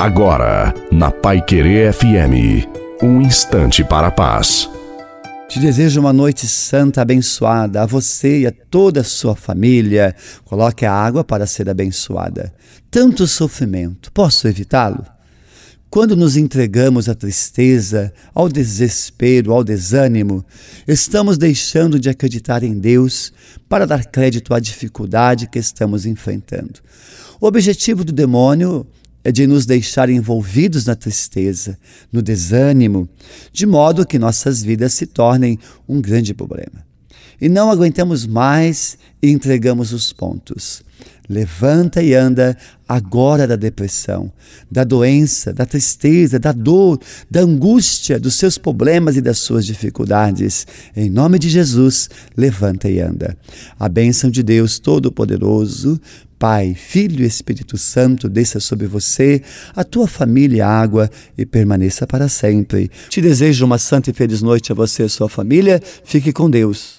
Agora, na Pai Querer FM, um instante para a paz. Te desejo uma noite santa abençoada a você e a toda a sua família. Coloque a água para ser abençoada. Tanto sofrimento, posso evitá-lo? Quando nos entregamos à tristeza, ao desespero, ao desânimo, estamos deixando de acreditar em Deus para dar crédito à dificuldade que estamos enfrentando. O objetivo do demônio é de nos deixar envolvidos na tristeza, no desânimo, de modo que nossas vidas se tornem um grande problema. E não aguentamos mais e entregamos os pontos. Levanta e anda agora da depressão, da doença, da tristeza, da dor, da angústia, dos seus problemas e das suas dificuldades. Em nome de Jesus, levanta e anda. A bênção de Deus Todo-Poderoso, Pai, Filho e Espírito Santo desça sobre você, a tua família, água e permaneça para sempre. Te desejo uma santa e feliz noite a você e a sua família. Fique com Deus.